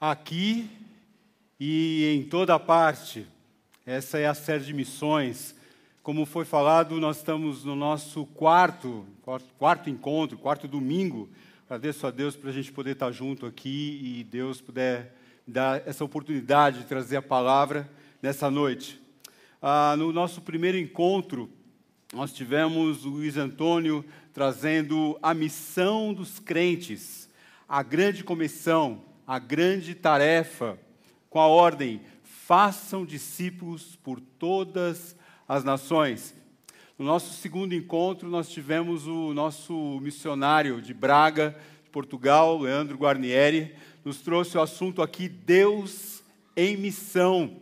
aqui e em toda parte. Essa é a série de missões. Como foi falado, nós estamos no nosso quarto, quarto encontro, quarto domingo. Agradeço a Deus para a gente poder estar junto aqui e Deus puder dar essa oportunidade de trazer a palavra nessa noite. Ah, no nosso primeiro encontro, nós tivemos o Luiz Antônio trazendo a missão dos crentes, a grande comissão, a grande tarefa, com a ordem: façam discípulos por todas as nações. No nosso segundo encontro, nós tivemos o nosso missionário de Braga, Portugal, Leandro Guarnieri, nos trouxe o assunto aqui Deus em missão.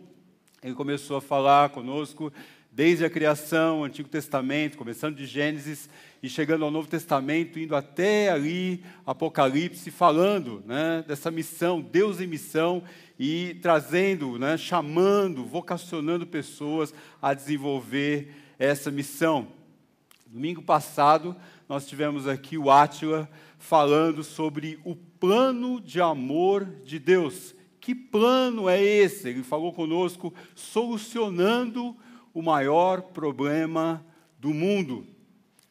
Ele começou a falar conosco desde a criação, Antigo Testamento, começando de Gênesis e chegando ao Novo Testamento, indo até ali, Apocalipse, falando né, dessa missão, Deus em missão, e trazendo, né, chamando, vocacionando pessoas a desenvolver essa missão. Domingo passado, nós tivemos aqui o Átila falando sobre o plano de amor de Deus. Que plano é esse? Ele falou conosco, solucionando o maior problema do mundo.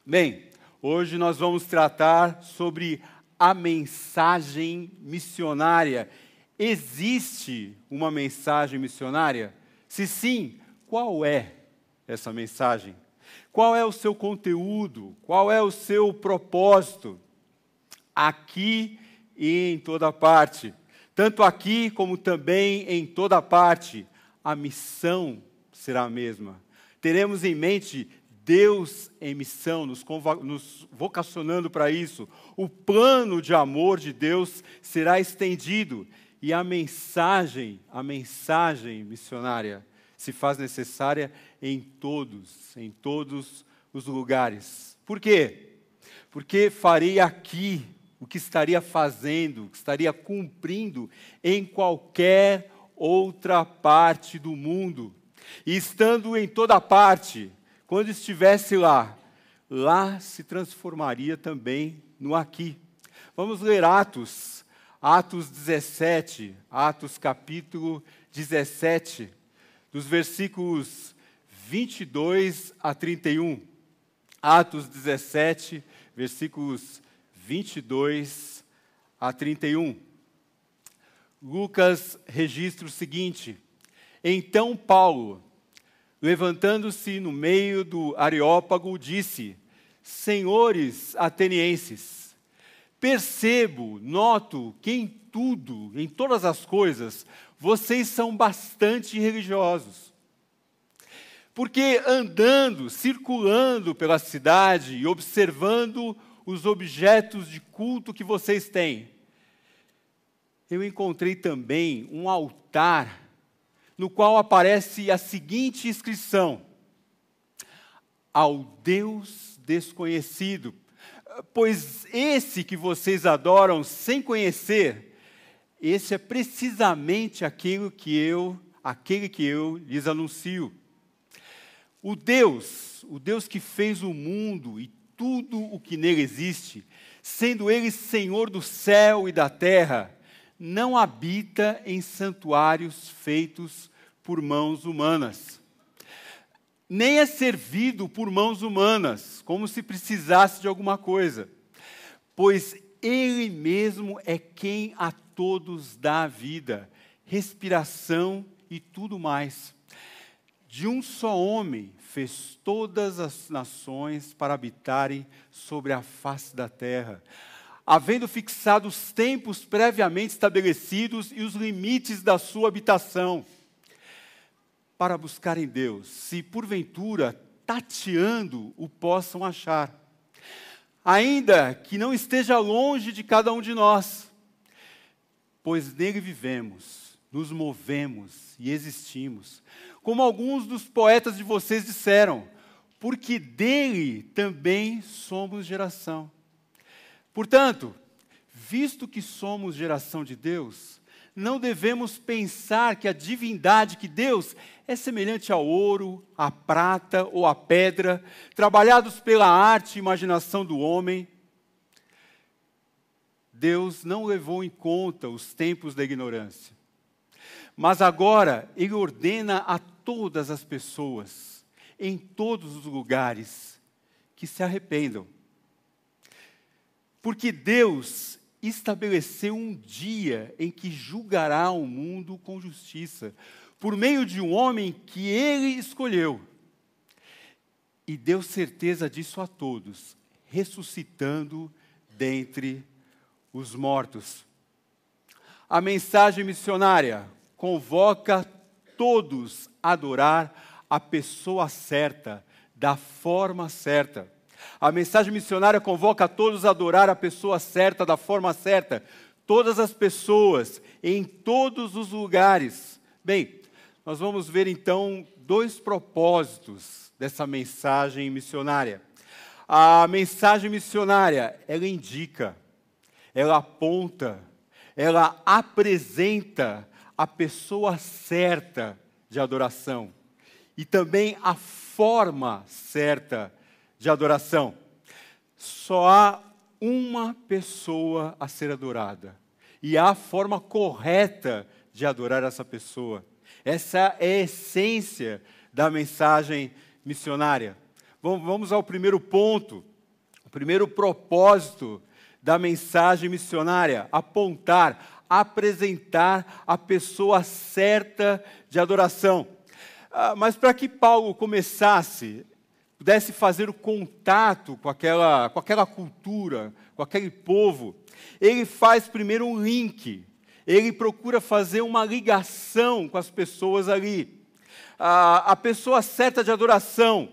Bem, hoje nós vamos tratar sobre a mensagem missionária. Existe uma mensagem missionária? Se sim, qual é essa mensagem? Qual é o seu conteúdo? Qual é o seu propósito? Aqui e em toda parte. Tanto aqui como também em toda parte. A missão será a mesma. Teremos em mente Deus em missão, nos, nos vocacionando para isso. O plano de amor de Deus será estendido e a mensagem, a mensagem missionária se faz necessária em todos, em todos os lugares. Por quê? Porque farei aqui o que estaria fazendo, o que estaria cumprindo em qualquer outra parte do mundo. E estando em toda parte, quando estivesse lá, lá se transformaria também no aqui. Vamos ler Atos, Atos 17, Atos capítulo 17, dos versículos 22 a 31. Atos 17, versículos 22 a 31. Lucas registra o seguinte: então Paulo, levantando-se no meio do Areópago, disse: Senhores atenienses, percebo, noto que em tudo, em todas as coisas, vocês são bastante religiosos. Porque andando, circulando pela cidade e observando os objetos de culto que vocês têm, eu encontrei também um altar no qual aparece a seguinte inscrição: Ao Deus desconhecido, pois esse que vocês adoram sem conhecer, esse é precisamente aquilo que eu, aquele que eu lhes anuncio. O Deus, o Deus que fez o mundo e tudo o que nele existe, sendo ele Senhor do céu e da terra, não habita em santuários feitos por mãos humanas. Nem é servido por mãos humanas, como se precisasse de alguma coisa, pois Ele mesmo é quem a todos dá vida, respiração e tudo mais. De um só homem fez todas as nações para habitarem sobre a face da terra havendo fixado os tempos previamente estabelecidos e os limites da sua habitação, para buscarem Deus, se porventura tateando o possam achar, ainda que não esteja longe de cada um de nós, pois nele vivemos, nos movemos e existimos, como alguns dos poetas de vocês disseram, porque dele também somos geração. Portanto, visto que somos geração de Deus, não devemos pensar que a divindade, que Deus é semelhante ao ouro, à prata ou à pedra, trabalhados pela arte e imaginação do homem. Deus não levou em conta os tempos da ignorância. Mas agora Ele ordena a todas as pessoas, em todos os lugares, que se arrependam. Porque Deus estabeleceu um dia em que julgará o mundo com justiça, por meio de um homem que ele escolheu. E deu certeza disso a todos, ressuscitando dentre os mortos. A mensagem missionária convoca todos a adorar a pessoa certa, da forma certa. A mensagem missionária convoca a todos a adorar a pessoa certa, da forma certa. Todas as pessoas, em todos os lugares. Bem, nós vamos ver então dois propósitos dessa mensagem missionária. A mensagem missionária, ela indica, ela aponta, ela apresenta a pessoa certa de adoração e também a forma certa de adoração. Só há uma pessoa a ser adorada e há a forma correta de adorar essa pessoa. Essa é a essência da mensagem missionária. Vamos ao primeiro ponto, o primeiro propósito da mensagem missionária: apontar, apresentar a pessoa certa de adoração. Ah, mas para que Paulo começasse, pudesse fazer o contato com aquela, com aquela cultura, com aquele povo, ele faz primeiro um link, ele procura fazer uma ligação com as pessoas ali. Ah, a pessoa certa de adoração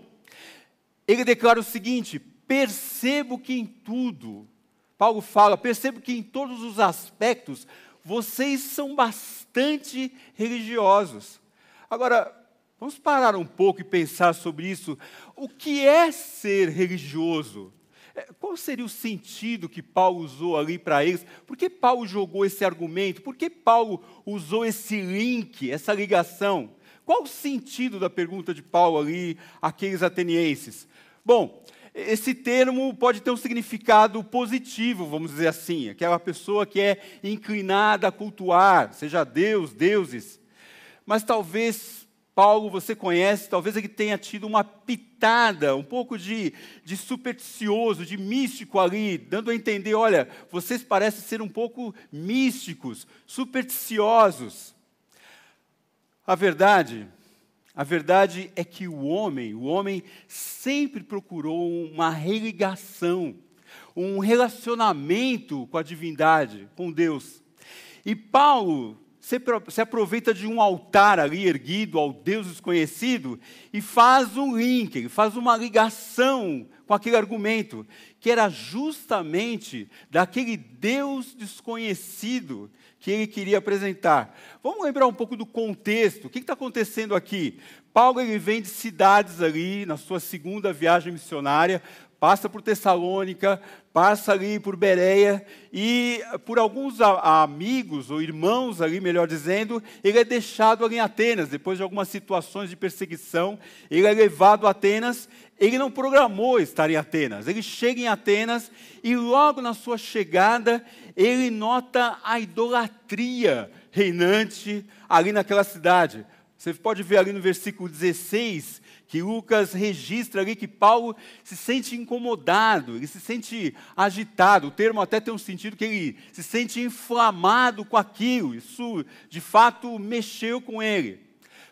ele declara o seguinte: percebo que em tudo, Paulo fala, percebo que em todos os aspectos vocês são bastante religiosos. Agora, vamos parar um pouco e pensar sobre isso. O que é ser religioso? É, qual seria o sentido que Paulo usou ali para eles? Por que Paulo jogou esse argumento? Por que Paulo usou esse link, essa ligação? Qual o sentido da pergunta de Paulo ali àqueles atenienses? Bom, esse termo pode ter um significado positivo, vamos dizer assim, aquela pessoa que é inclinada a cultuar, seja Deus, deuses. Mas talvez Paulo, você conhece, talvez ele tenha tido uma pitada, um pouco de, de supersticioso, de místico ali, dando a entender: olha, vocês parecem ser um pouco místicos, supersticiosos. A verdade a verdade é que o homem, o homem sempre procurou uma religação, um relacionamento com a divindade, com Deus. E Paulo se aproveita de um altar ali erguido ao Deus desconhecido e faz um link, faz uma ligação com aquele argumento, que era justamente daquele Deus desconhecido que ele queria apresentar. Vamos lembrar um pouco do contexto. O que está acontecendo aqui? Paulo ele vem de cidades ali, na sua segunda viagem missionária, passa por Tessalônica, passa ali por Bereia, e por alguns amigos, ou irmãos ali, melhor dizendo, ele é deixado ali em Atenas, depois de algumas situações de perseguição, ele é levado a Atenas, ele não programou estar em Atenas, ele chega em Atenas, e logo na sua chegada, ele nota a idolatria reinante ali naquela cidade. Você pode ver ali no versículo 16 que Lucas registra ali que Paulo se sente incomodado, ele se sente agitado. O termo até tem um sentido que ele se sente inflamado com aquilo. Isso, de fato, mexeu com ele.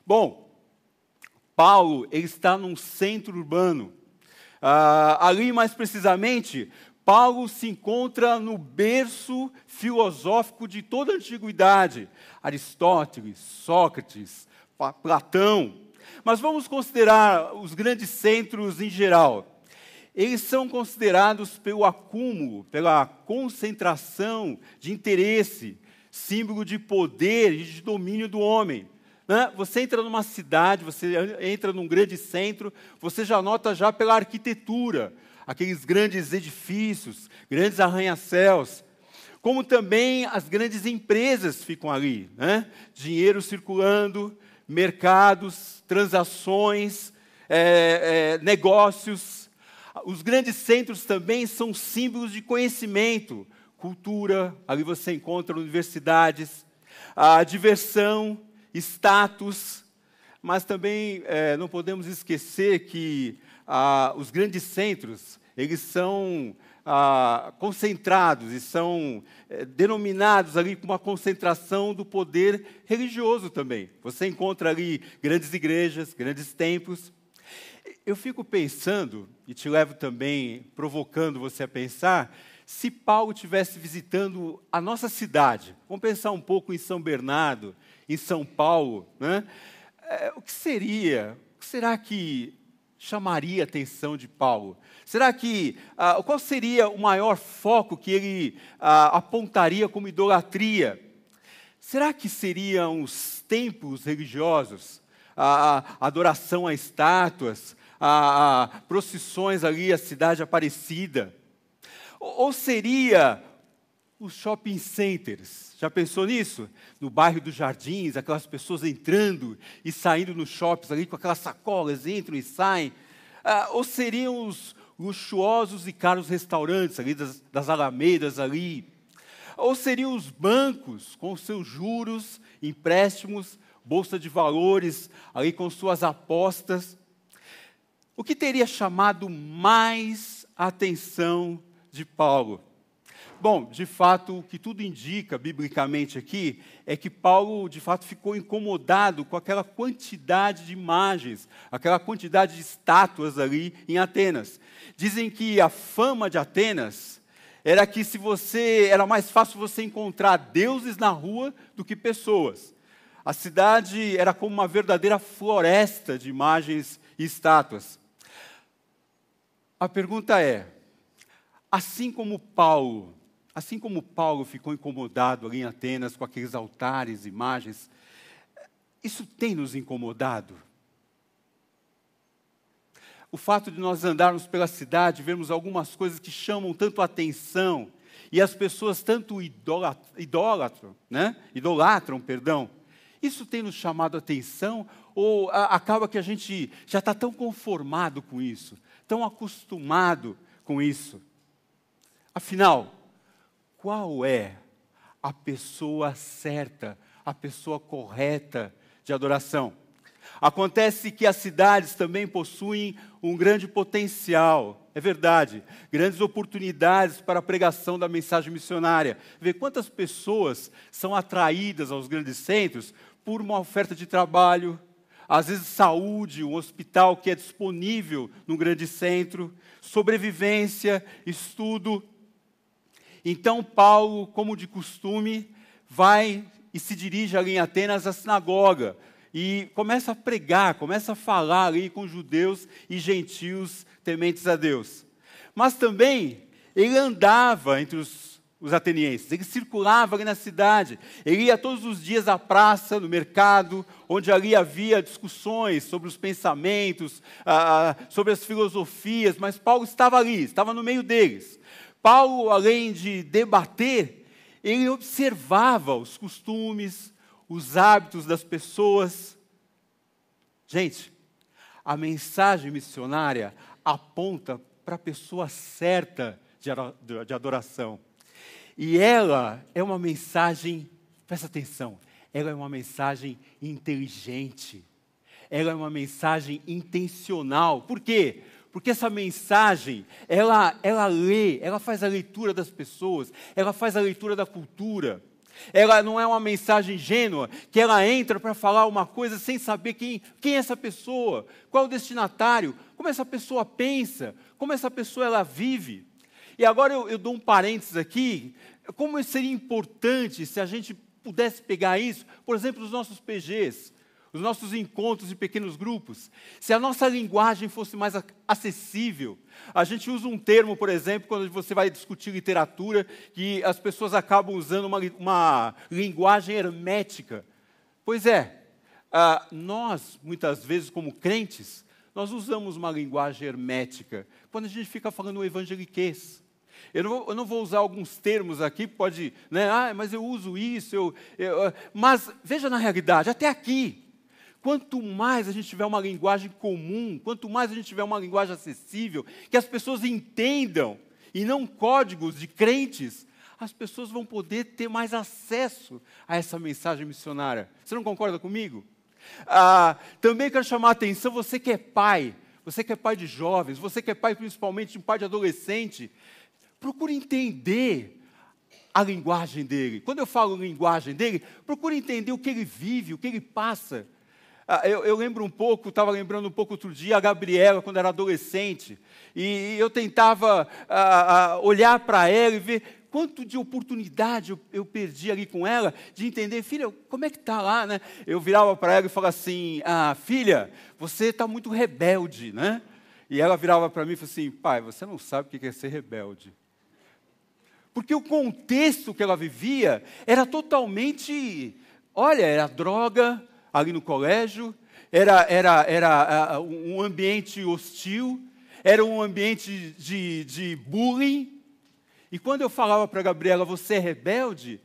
Bom, Paulo ele está num centro urbano. Ah, ali, mais precisamente, Paulo se encontra no berço filosófico de toda a antiguidade. Aristóteles, Sócrates, Platão. Mas vamos considerar os grandes centros em geral. Eles são considerados pelo acúmulo, pela concentração de interesse, símbolo de poder e de domínio do homem. Né? Você entra numa cidade, você entra num grande centro, você já nota já pela arquitetura, aqueles grandes edifícios, grandes arranha-céus, como também as grandes empresas ficam ali, né? dinheiro circulando, mercados, transações, é, é, negócios. Os grandes centros também são símbolos de conhecimento, cultura, ali você encontra universidades, a diversão, status, mas também é, não podemos esquecer que ah, os grandes centros, eles são ah, concentrados e são é, denominados ali com uma concentração do poder religioso também. Você encontra ali grandes igrejas, grandes templos. Eu fico pensando, e te levo também, provocando você a pensar, se Paulo estivesse visitando a nossa cidade, vamos pensar um pouco em São Bernardo, em São Paulo, né? É, o que seria, o que será que chamaria a atenção de Paulo? Será que, ah, qual seria o maior foco que ele ah, apontaria como idolatria? Será que seriam os templos religiosos, a, a adoração a estátuas, a, a procissões ali à cidade Aparecida? Ou, ou seria os shopping centers. Já pensou nisso? No bairro dos Jardins, aquelas pessoas entrando e saindo nos shoppings ali com aquelas sacolas, entram e saem. Ah, ou seriam os luxuosos e caros restaurantes ali das, das alamedas ali. Ou seriam os bancos com seus juros, empréstimos, bolsa de valores ali com suas apostas. O que teria chamado mais a atenção de Paulo? Bom, de fato, o que tudo indica biblicamente aqui é que Paulo, de fato, ficou incomodado com aquela quantidade de imagens, aquela quantidade de estátuas ali em Atenas. Dizem que a fama de Atenas era que se você era mais fácil você encontrar deuses na rua do que pessoas. A cidade era como uma verdadeira floresta de imagens e estátuas. A pergunta é: assim como Paulo Assim como Paulo ficou incomodado ali em Atenas com aqueles altares, imagens, isso tem nos incomodado. O fato de nós andarmos pela cidade, vermos algumas coisas que chamam tanto atenção, e as pessoas tanto idolatram, né? idolatram, perdão, isso tem nos chamado atenção ou a, acaba que a gente já está tão conformado com isso, tão acostumado com isso? Afinal, qual é a pessoa certa, a pessoa correta de adoração. Acontece que as cidades também possuem um grande potencial, é verdade, grandes oportunidades para a pregação da mensagem missionária. Vê quantas pessoas são atraídas aos grandes centros por uma oferta de trabalho, às vezes saúde, um hospital que é disponível num grande centro, sobrevivência, estudo, então Paulo, como de costume, vai e se dirige ali em Atenas à sinagoga e começa a pregar, começa a falar ali com judeus e gentios tementes a Deus. Mas também ele andava entre os, os atenienses, ele circulava ali na cidade, ele ia todos os dias à praça, no mercado, onde ali havia discussões sobre os pensamentos, ah, sobre as filosofias, mas Paulo estava ali, estava no meio deles. Paulo, além de debater, ele observava os costumes, os hábitos das pessoas. Gente, a mensagem missionária aponta para a pessoa certa de adoração. E ela é uma mensagem, presta atenção, ela é uma mensagem inteligente. Ela é uma mensagem intencional. Por quê? Porque essa mensagem, ela, ela lê, ela faz a leitura das pessoas, ela faz a leitura da cultura. Ela não é uma mensagem ingênua, que ela entra para falar uma coisa sem saber quem, quem é essa pessoa, qual é o destinatário, como essa pessoa pensa, como essa pessoa ela vive. E agora eu, eu dou um parênteses aqui, como seria importante se a gente pudesse pegar isso, por exemplo, os nossos PGs os nossos encontros em pequenos grupos, se a nossa linguagem fosse mais acessível. A gente usa um termo, por exemplo, quando você vai discutir literatura, que as pessoas acabam usando uma, uma linguagem hermética. Pois é, ah, nós, muitas vezes, como crentes, nós usamos uma linguagem hermética quando a gente fica falando evangeliquez. Eu não, vou, eu não, vou, usar alguns termos aqui, pode, né? Ah, mas eu uso isso, eu, eu, mas veja na realidade, até aqui, Quanto mais a gente tiver uma linguagem comum, quanto mais a gente tiver uma linguagem acessível, que as pessoas entendam, e não códigos de crentes, as pessoas vão poder ter mais acesso a essa mensagem missionária. Você não concorda comigo? Ah, também quero chamar a atenção, você que é pai, você que é pai de jovens, você que é pai principalmente de um pai de adolescente, procure entender a linguagem dele. Quando eu falo linguagem dele, procure entender o que ele vive, o que ele passa. Ah, eu, eu, lembro um pouco, estava lembrando um pouco outro dia, a Gabriela, quando era adolescente, e, eu tentava ah, ah, olhar para ela e ver quanto de oportunidade eu, eu, perdi ali com ela, de entender, filha, como é que está lá, né? Eu virava para ela e falava assim, ah, filha, você está muito rebelde, né? E ela virava para mim e falava assim, pai, você não sabe o que é ser rebelde. Porque o contexto que ela vivia era totalmente, olha, era droga ali no colégio, era, era, era uh, um ambiente hostil, era um ambiente de, de bullying, e quando eu falava para a Gabriela, você é rebelde,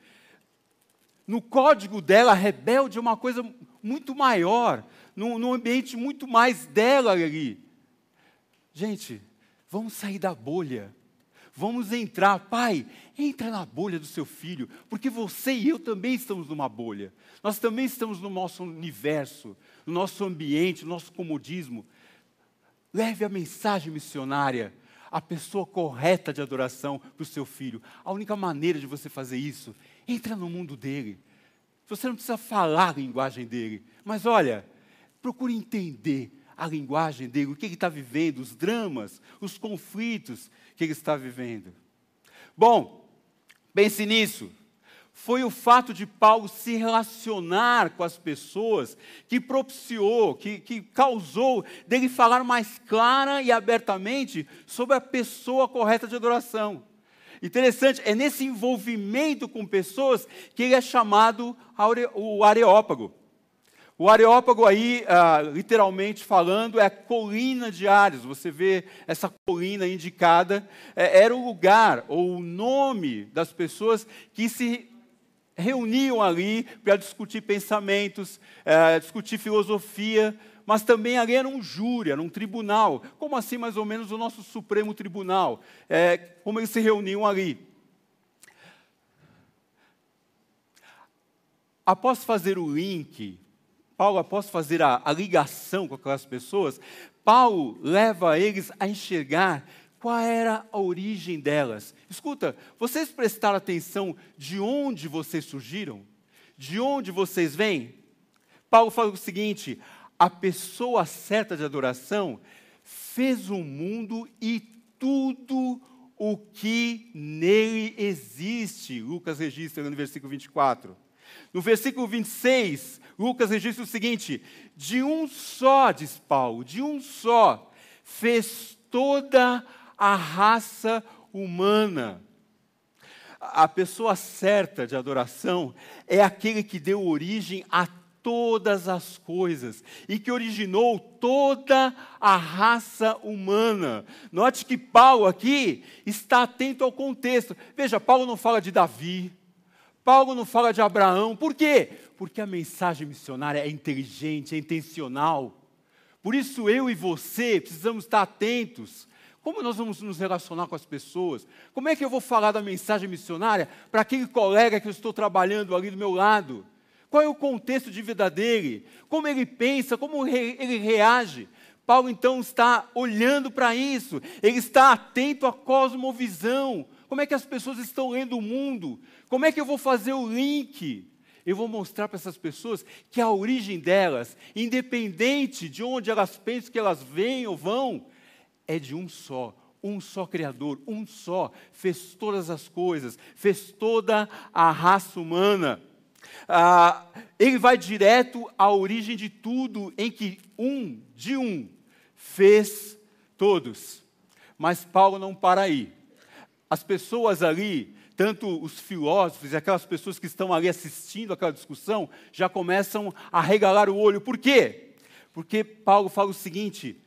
no código dela, rebelde é uma coisa muito maior, num, num ambiente muito mais dela ali. Gente, vamos sair da bolha. Vamos entrar, pai, entra na bolha do seu filho, porque você e eu também estamos numa bolha. Nós também estamos no nosso universo, no nosso ambiente, no nosso comodismo. Leve a mensagem missionária a pessoa correta de adoração para o seu filho. A única maneira de você fazer isso, entra no mundo dele. Você não precisa falar a linguagem dele, mas olha, procure entender a linguagem dele, o que ele está vivendo, os dramas, os conflitos que ele está vivendo. Bom, pense nisso foi o fato de Paulo se relacionar com as pessoas que propiciou, que, que causou dele falar mais clara e abertamente sobre a pessoa correta de adoração. Interessante, é nesse envolvimento com pessoas que ele é chamado o Areópago. O Areópago aí, ah, literalmente falando, é a colina de Ares. Você vê essa colina indicada. É, era o lugar ou o nome das pessoas que se reuniam ali para discutir pensamentos, é, discutir filosofia, mas também ali era um júri, era um tribunal. Como assim, mais ou menos, o nosso Supremo Tribunal? É, como eles se reuniam ali. Após fazer o link, Paulo, após fazer a, a ligação com aquelas pessoas, Paulo leva eles a enxergar qual era a origem delas. Escuta, vocês prestaram atenção de onde vocês surgiram? De onde vocês vêm? Paulo fala o seguinte: a pessoa certa de adoração fez o mundo e tudo o que nele existe. Lucas registra no versículo 24. No versículo 26, Lucas registra o seguinte: de um só, diz Paulo, de um só, fez toda a raça humana. A pessoa certa de adoração é aquele que deu origem a todas as coisas e que originou toda a raça humana. Note que Paulo aqui está atento ao contexto. Veja, Paulo não fala de Davi, Paulo não fala de Abraão. Por quê? Porque a mensagem missionária é inteligente, é intencional. Por isso eu e você precisamos estar atentos como nós vamos nos relacionar com as pessoas? Como é que eu vou falar da mensagem missionária para aquele colega que eu estou trabalhando ali do meu lado? Qual é o contexto de vida dele? Como ele pensa? Como ele reage? Paulo então está olhando para isso, ele está atento à cosmovisão. Como é que as pessoas estão lendo o mundo? Como é que eu vou fazer o link? Eu vou mostrar para essas pessoas que a origem delas, independente de onde elas pensam que elas vêm ou vão, é de um só, um só Criador, um só, fez todas as coisas, fez toda a raça humana. Ah, ele vai direto à origem de tudo, em que um, de um, fez todos. Mas Paulo não para aí. As pessoas ali, tanto os filósofos e aquelas pessoas que estão ali assistindo aquela discussão, já começam a regalar o olho. Por quê? Porque Paulo fala o seguinte: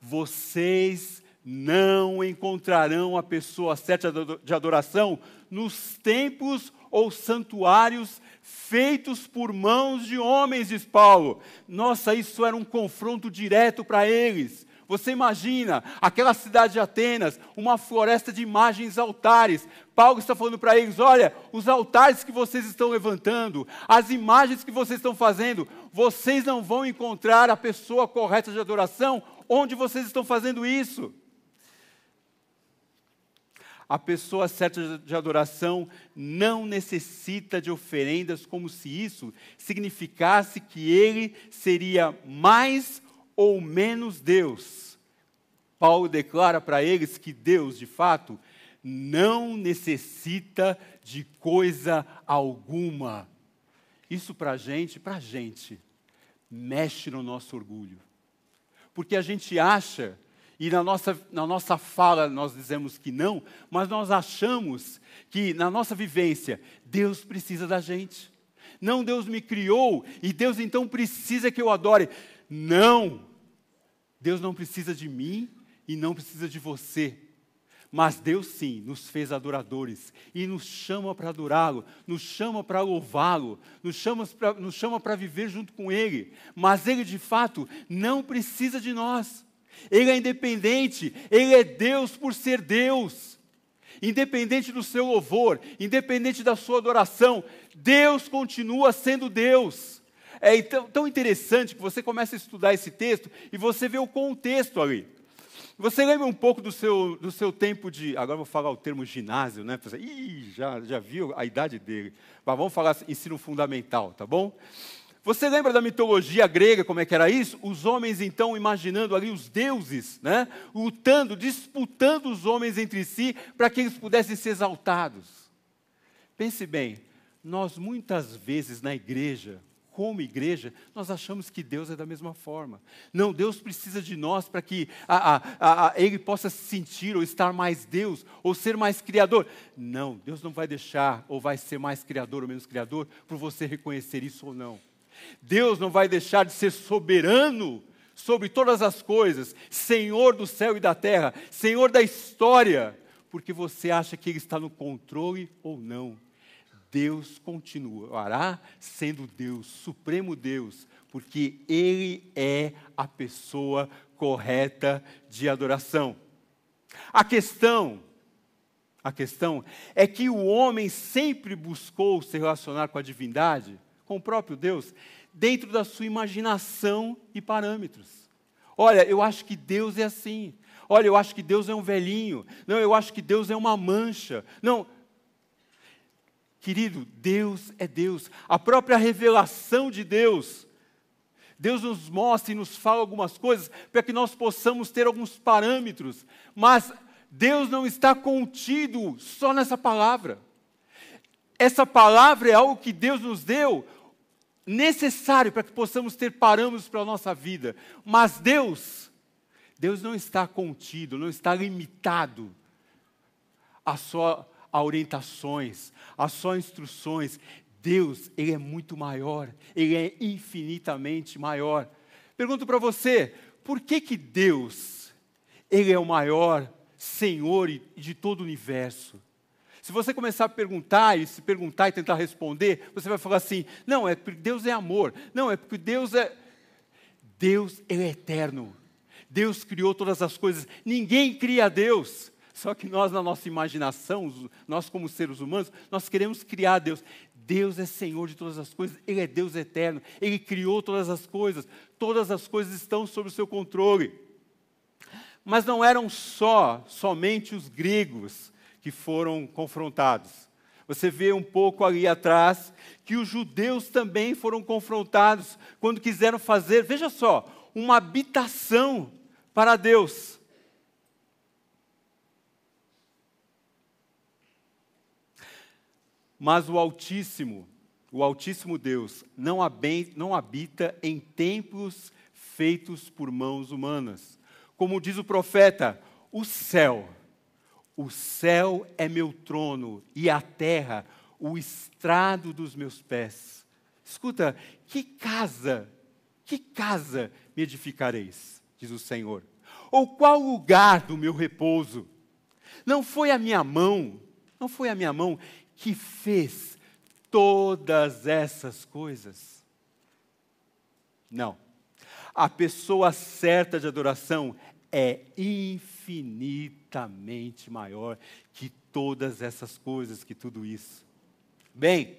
vocês não encontrarão a pessoa certa de adoração nos templos ou santuários feitos por mãos de homens, diz Paulo. Nossa, isso era um confronto direto para eles. Você imagina aquela cidade de Atenas, uma floresta de imagens altares. Paulo está falando para eles: olha, os altares que vocês estão levantando, as imagens que vocês estão fazendo, vocês não vão encontrar a pessoa correta de adoração onde vocês estão fazendo isso. A pessoa certa de adoração não necessita de oferendas, como se isso significasse que ele seria mais ou menos Deus. Paulo declara para eles que Deus, de fato, não necessita de coisa alguma. Isso para a gente, para a gente, mexe no nosso orgulho. Porque a gente acha e na nossa, na nossa fala nós dizemos que não, mas nós achamos que na nossa vivência Deus precisa da gente. Não, Deus me criou e Deus então precisa que eu adore. Não! Deus não precisa de mim e não precisa de você. Mas Deus sim nos fez adoradores e nos chama para adorá-lo, nos chama para louvá-lo, nos chama para nos chama para viver junto com Ele. Mas Ele de fato não precisa de nós. Ele é independente, ele é Deus por ser Deus. Independente do seu louvor, independente da sua adoração, Deus continua sendo Deus. É tão, tão interessante que você começa a estudar esse texto e você vê o contexto ali. Você lembra um pouco do seu, do seu tempo de. Agora vou falar o termo ginásio, né? Ih, já, já viu a idade dele. Mas vamos falar ensino fundamental, tá bom? Você lembra da mitologia grega, como é que era isso? Os homens, então, imaginando ali os deuses, né? lutando, disputando os homens entre si, para que eles pudessem ser exaltados. Pense bem, nós muitas vezes na igreja, como igreja, nós achamos que Deus é da mesma forma. Não, Deus precisa de nós para que a, a, a, Ele possa se sentir ou estar mais Deus, ou ser mais criador. Não, Deus não vai deixar ou vai ser mais criador ou menos criador por você reconhecer isso ou não. Deus não vai deixar de ser soberano sobre todas as coisas, Senhor do céu e da terra, Senhor da história, porque você acha que Ele está no controle ou não. Deus continuará sendo Deus, Supremo Deus, porque Ele é a pessoa correta de adoração. A questão, a questão é que o homem sempre buscou se relacionar com a divindade com o próprio Deus, dentro da sua imaginação e parâmetros. Olha, eu acho que Deus é assim. Olha, eu acho que Deus é um velhinho. Não, eu acho que Deus é uma mancha. Não. Querido, Deus é Deus. A própria revelação de Deus. Deus nos mostra e nos fala algumas coisas para que nós possamos ter alguns parâmetros. Mas Deus não está contido só nessa palavra. Essa palavra é algo que Deus nos deu necessário para que possamos ter parâmetros para a nossa vida. Mas Deus, Deus não está contido, não está limitado a só a orientações, a só instruções. Deus, Ele é muito maior, Ele é infinitamente maior. Pergunto para você, por que que Deus, Ele é o maior Senhor de todo o universo? Se você começar a perguntar e se perguntar e tentar responder, você vai falar assim: não, é porque Deus é amor. Não, é porque Deus é. Deus é eterno. Deus criou todas as coisas. Ninguém cria Deus. Só que nós, na nossa imaginação, nós como seres humanos, nós queremos criar Deus. Deus é Senhor de todas as coisas, Ele é Deus eterno, Ele criou todas as coisas, todas as coisas estão sob o seu controle. Mas não eram só, somente os gregos que foram confrontados. Você vê um pouco ali atrás que os judeus também foram confrontados quando quiseram fazer, veja só, uma habitação para Deus. Mas o Altíssimo, o Altíssimo Deus, não habita em templos feitos por mãos humanas. Como diz o profeta, o céu o céu é meu trono e a terra o estrado dos meus pés. Escuta, que casa, que casa me edificareis, diz o Senhor. Ou qual lugar do meu repouso? Não foi a minha mão, não foi a minha mão que fez todas essas coisas? Não. A pessoa certa de adoração é infinitamente maior que todas essas coisas, que tudo isso. Bem,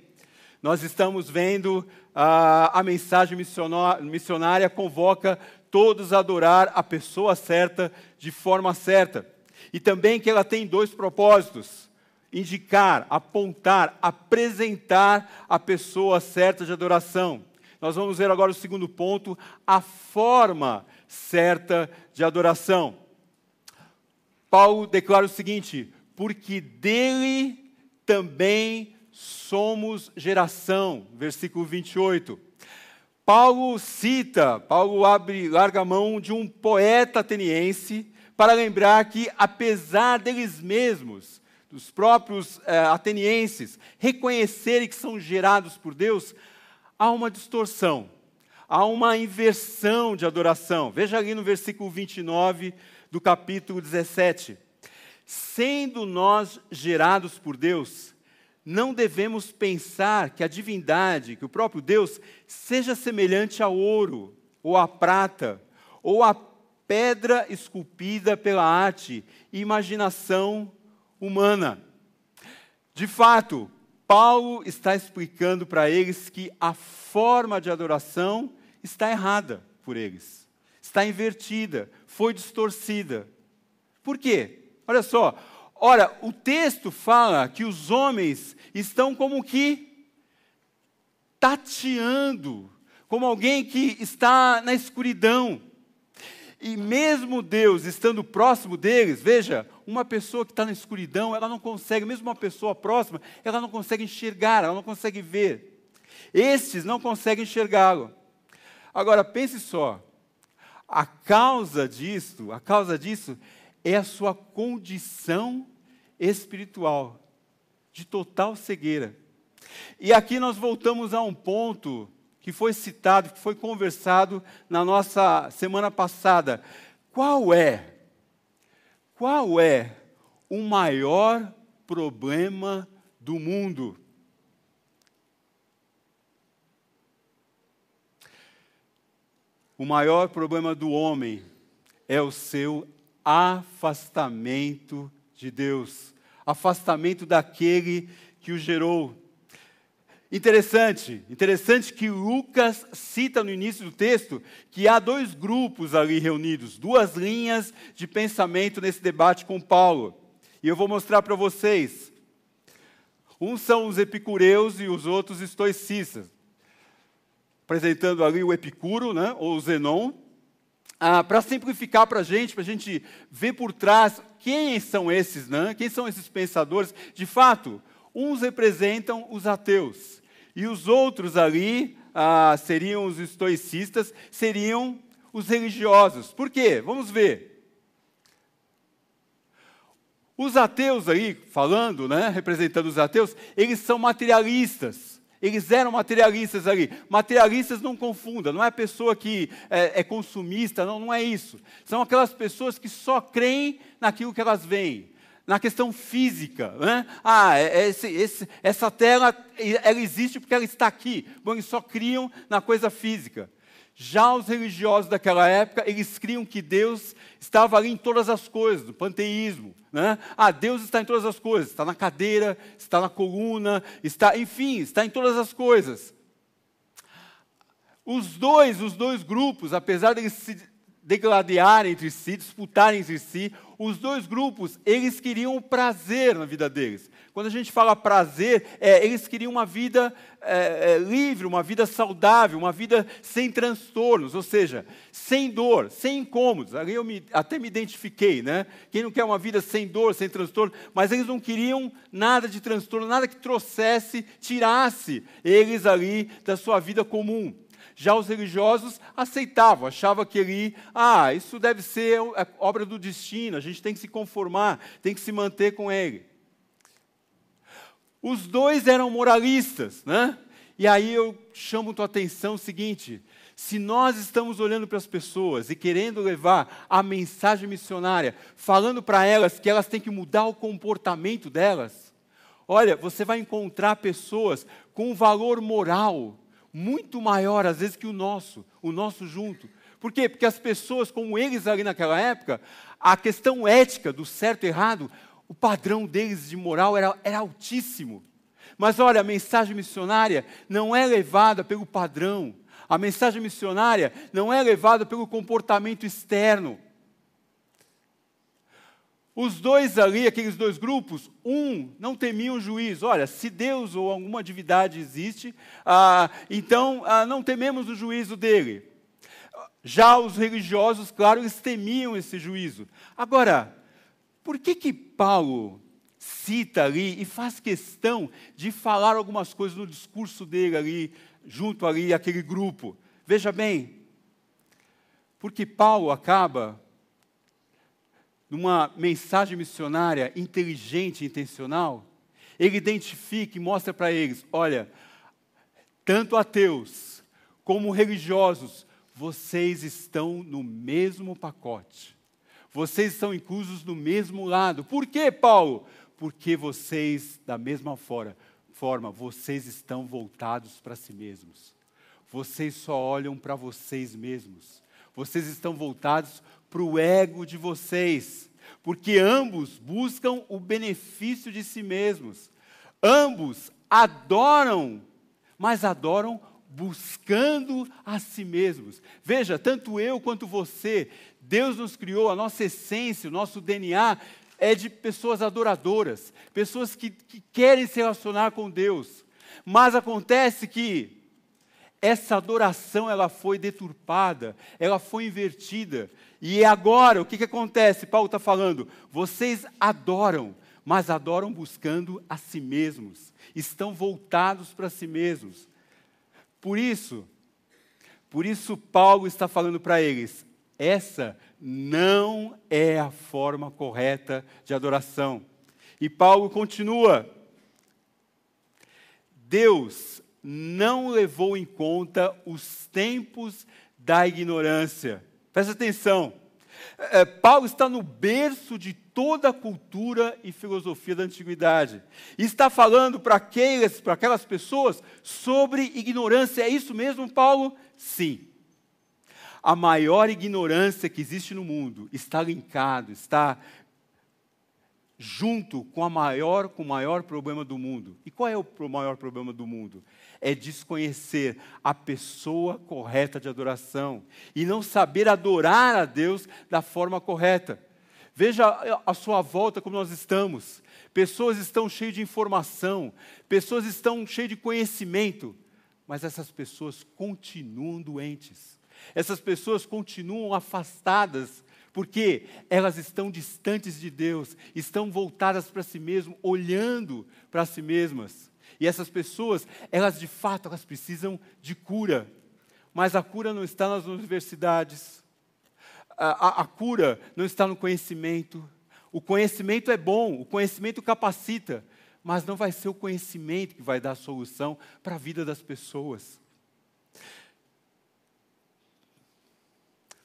nós estamos vendo a, a mensagem missionária convoca todos a adorar a pessoa certa de forma certa. E também que ela tem dois propósitos: indicar, apontar, apresentar a pessoa certa de adoração. Nós vamos ver agora o segundo ponto, a forma certa de adoração. Paulo declara o seguinte: porque dele também somos geração, versículo 28. Paulo cita, Paulo abre, larga a mão de um poeta ateniense para lembrar que, apesar deles mesmos, dos próprios eh, atenienses, reconhecerem que são gerados por Deus, há uma distorção, há uma inversão de adoração. Veja ali no versículo 29 do capítulo 17. Sendo nós gerados por Deus, não devemos pensar que a divindade, que o próprio Deus, seja semelhante ao ouro, ou à prata, ou à pedra esculpida pela arte e imaginação humana. De fato, Paulo está explicando para eles que a forma de adoração está errada por eles, está invertida, foi distorcida. Por quê? Olha só, ora, o texto fala que os homens estão como que tateando, como alguém que está na escuridão. E mesmo Deus estando próximo deles, veja, uma pessoa que está na escuridão, ela não consegue, mesmo uma pessoa próxima, ela não consegue enxergar, ela não consegue ver. Estes não conseguem enxergá-lo. Agora, pense só, a causa disso, a causa disso é a sua condição espiritual, de total cegueira. E aqui nós voltamos a um ponto que foi citado, que foi conversado na nossa semana passada. Qual é, qual é o maior problema do mundo? O maior problema do homem é o seu afastamento de Deus, afastamento daquele que o gerou. Interessante, interessante que Lucas cita no início do texto que há dois grupos ali reunidos, duas linhas de pensamento nesse debate com Paulo. E eu vou mostrar para vocês. Uns são os epicureus e os outros estoicistas. Apresentando ali o Epicuro, né, ou Zenon. Ah, para simplificar para a gente, para a gente ver por trás quem são esses, né? quem são esses pensadores. De fato, uns representam os ateus e os outros ali ah, seriam os estoicistas, seriam os religiosos. Por quê? Vamos ver. Os ateus aí, falando, né, representando os ateus, eles são materialistas. Eles eram materialistas ali. Materialistas não confunda, não é a pessoa que é, é consumista, não, não é isso. São aquelas pessoas que só creem naquilo que elas veem na questão física. Né? Ah, é, é esse, esse, essa tela ela existe porque ela está aqui. Bom, eles só criam na coisa física. Já os religiosos daquela época, eles criam que Deus estava ali em todas as coisas, no panteísmo. Né? Ah, Deus está em todas as coisas, está na cadeira, está na coluna, está, enfim, está em todas as coisas. Os dois, os dois grupos, apesar de eles se degladiarem entre si, disputarem entre si, os dois grupos, eles queriam prazer na vida deles. Quando a gente fala prazer, é, eles queriam uma vida é, é, livre, uma vida saudável, uma vida sem transtornos, ou seja, sem dor, sem incômodos. Ali eu me, até me identifiquei, né? Quem não quer uma vida sem dor, sem transtorno, mas eles não queriam nada de transtorno, nada que trouxesse, tirasse eles ali da sua vida comum. Já os religiosos aceitavam, achavam que ele, ah, isso deve ser é obra do destino, a gente tem que se conformar, tem que se manter com ele. Os dois eram moralistas, né? E aí eu chamo tua atenção o seguinte: se nós estamos olhando para as pessoas e querendo levar a mensagem missionária, falando para elas que elas têm que mudar o comportamento delas, olha, você vai encontrar pessoas com valor moral muito maior, às vezes, que o nosso, o nosso junto. Por quê? Porque as pessoas, como eles ali naquela época, a questão ética do certo e errado, o padrão deles de moral era, era altíssimo. Mas olha, a mensagem missionária não é levada pelo padrão. A mensagem missionária não é levada pelo comportamento externo. Os dois ali, aqueles dois grupos, um não temia o juiz. Olha, se Deus ou alguma divindade existe, ah, então ah, não tememos o juízo dele. Já os religiosos, claro, eles temiam esse juízo. Agora, por que que Paulo cita ali e faz questão de falar algumas coisas no discurso dele ali, junto ali aquele grupo? Veja bem, porque Paulo acaba numa mensagem missionária inteligente e intencional, ele identifica e mostra para eles: olha, tanto ateus como religiosos, vocês estão no mesmo pacote. Vocês estão inclusos no mesmo lado. Por quê, Paulo? Porque vocês, da mesma forma, forma vocês estão voltados para si mesmos. Vocês só olham para vocês mesmos. Vocês estão voltados para o ego de vocês, porque ambos buscam o benefício de si mesmos. Ambos adoram, mas adoram buscando a si mesmos. Veja, tanto eu quanto você, Deus nos criou, a nossa essência, o nosso DNA é de pessoas adoradoras, pessoas que, que querem se relacionar com Deus. Mas acontece que essa adoração ela foi deturpada, ela foi invertida. E agora, o que, que acontece? Paulo está falando, vocês adoram, mas adoram buscando a si mesmos, estão voltados para si mesmos. Por isso, por isso Paulo está falando para eles, essa não é a forma correta de adoração. E Paulo continua: Deus não levou em conta os tempos da ignorância. Presta atenção. É, é, Paulo está no berço de toda a cultura e filosofia da antiguidade. E está falando para aquelas, para aquelas pessoas sobre ignorância. É isso mesmo, Paulo? Sim. A maior ignorância que existe no mundo está linkado, está junto com a maior, com o maior problema do mundo. E qual é o maior problema do mundo? É desconhecer a pessoa correta de adoração e não saber adorar a Deus da forma correta. Veja a sua volta como nós estamos. Pessoas estão cheias de informação, pessoas estão cheias de conhecimento, mas essas pessoas continuam doentes. Essas pessoas continuam afastadas porque elas estão distantes de Deus, estão voltadas para si mesmas, olhando para si mesmas. E essas pessoas, elas de fato, elas precisam de cura. Mas a cura não está nas universidades. A, a, a cura não está no conhecimento. O conhecimento é bom, o conhecimento capacita, mas não vai ser o conhecimento que vai dar a solução para a vida das pessoas.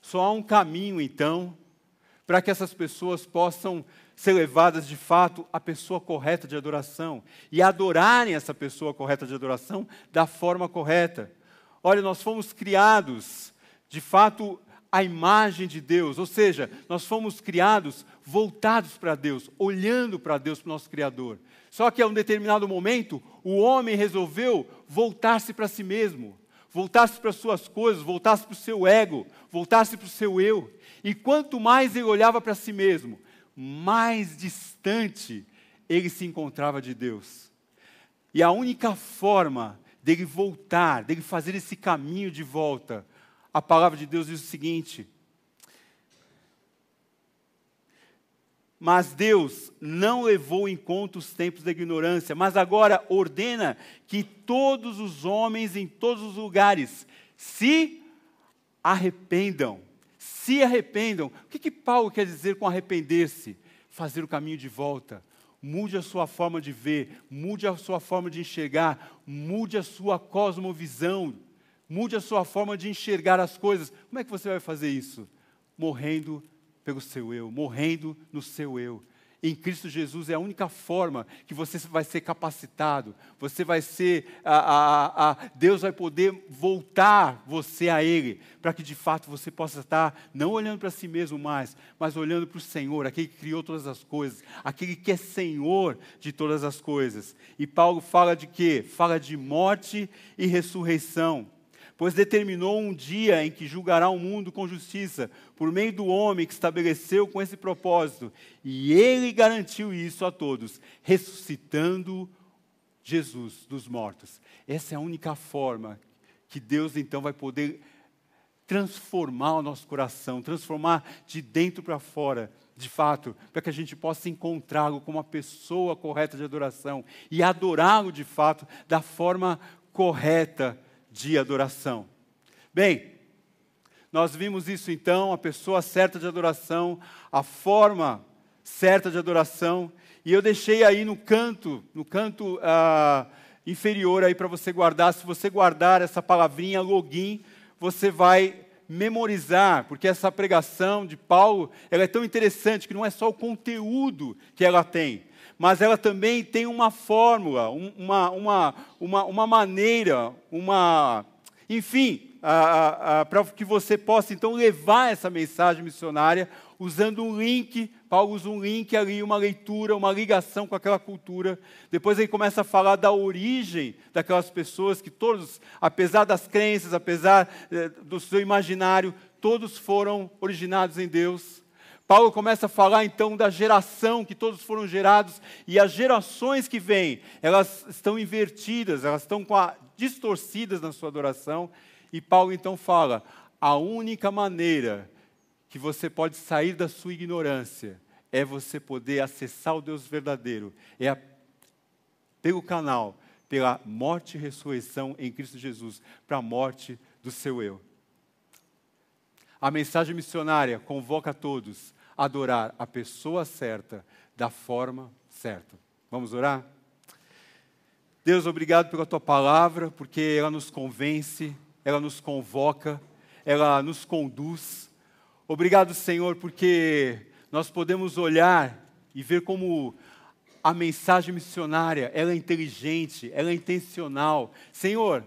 Só há um caminho, então, para que essas pessoas possam ser levadas de fato à pessoa correta de adoração e adorarem essa pessoa correta de adoração da forma correta. Olha, nós fomos criados, de fato, à imagem de Deus, ou seja, nós fomos criados voltados para Deus, olhando para Deus, para o nosso Criador. Só que a um determinado momento, o homem resolveu voltar-se para si mesmo voltasse para suas coisas, voltasse para o seu ego, voltasse para o seu eu. E quanto mais ele olhava para si mesmo, mais distante ele se encontrava de Deus. E a única forma dele voltar, dele fazer esse caminho de volta, a palavra de Deus diz o seguinte: Mas Deus não levou em conta os tempos da ignorância, mas agora ordena que todos os homens em todos os lugares se arrependam. Se arrependam. O que, que Paulo quer dizer com arrepender-se? Fazer o caminho de volta. Mude a sua forma de ver, mude a sua forma de enxergar, mude a sua cosmovisão, mude a sua forma de enxergar as coisas. Como é que você vai fazer isso? Morrendo pelo seu eu, morrendo no seu eu. em Cristo Jesus é a única forma que você vai ser capacitado, você vai ser, a, a, a, Deus vai poder voltar você a Ele, para que de fato você possa estar não olhando para si mesmo mais, mas olhando para o Senhor, aquele que criou todas as coisas, aquele que é Senhor de todas as coisas. E Paulo fala de quê? Fala de morte e ressurreição pois determinou um dia em que julgará o mundo com justiça, por meio do homem que estabeleceu com esse propósito. E ele garantiu isso a todos, ressuscitando Jesus dos mortos. Essa é a única forma que Deus então vai poder transformar o nosso coração, transformar de dentro para fora, de fato, para que a gente possa encontrá-lo como uma pessoa correta de adoração e adorá-lo de fato da forma correta de adoração. Bem, nós vimos isso então, a pessoa certa de adoração, a forma certa de adoração, e eu deixei aí no canto, no canto ah, inferior aí para você guardar. Se você guardar essa palavrinha login, você vai memorizar, porque essa pregação de Paulo, ela é tão interessante que não é só o conteúdo que ela tem, mas ela também tem uma fórmula, uma, uma, uma, uma maneira, uma. Enfim, para que você possa então levar essa mensagem missionária usando um link. Paulo usa um link ali, uma leitura, uma ligação com aquela cultura. Depois ele começa a falar da origem daquelas pessoas que todos, apesar das crenças, apesar eh, do seu imaginário, todos foram originados em Deus. Paulo começa a falar então da geração que todos foram gerados e as gerações que vêm, elas estão invertidas, elas estão a, distorcidas na sua adoração. E Paulo então fala: a única maneira que você pode sair da sua ignorância é você poder acessar o Deus verdadeiro, é a, pelo canal, pela morte e ressurreição em Cristo Jesus, para a morte do seu eu. A mensagem missionária convoca todos adorar a pessoa certa, da forma certa. Vamos orar? Deus, obrigado pela tua palavra, porque ela nos convence, ela nos convoca, ela nos conduz. Obrigado, Senhor, porque nós podemos olhar e ver como a mensagem missionária, ela é inteligente, ela é intencional. Senhor,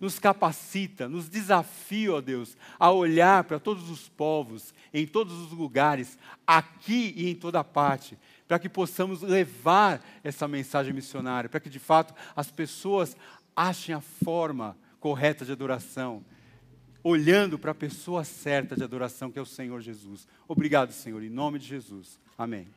nos capacita, nos desafia, ó Deus, a olhar para todos os povos, em todos os lugares, aqui e em toda parte, para que possamos levar essa mensagem missionária, para que de fato as pessoas achem a forma correta de adoração, olhando para a pessoa certa de adoração, que é o Senhor Jesus. Obrigado, Senhor, em nome de Jesus. Amém.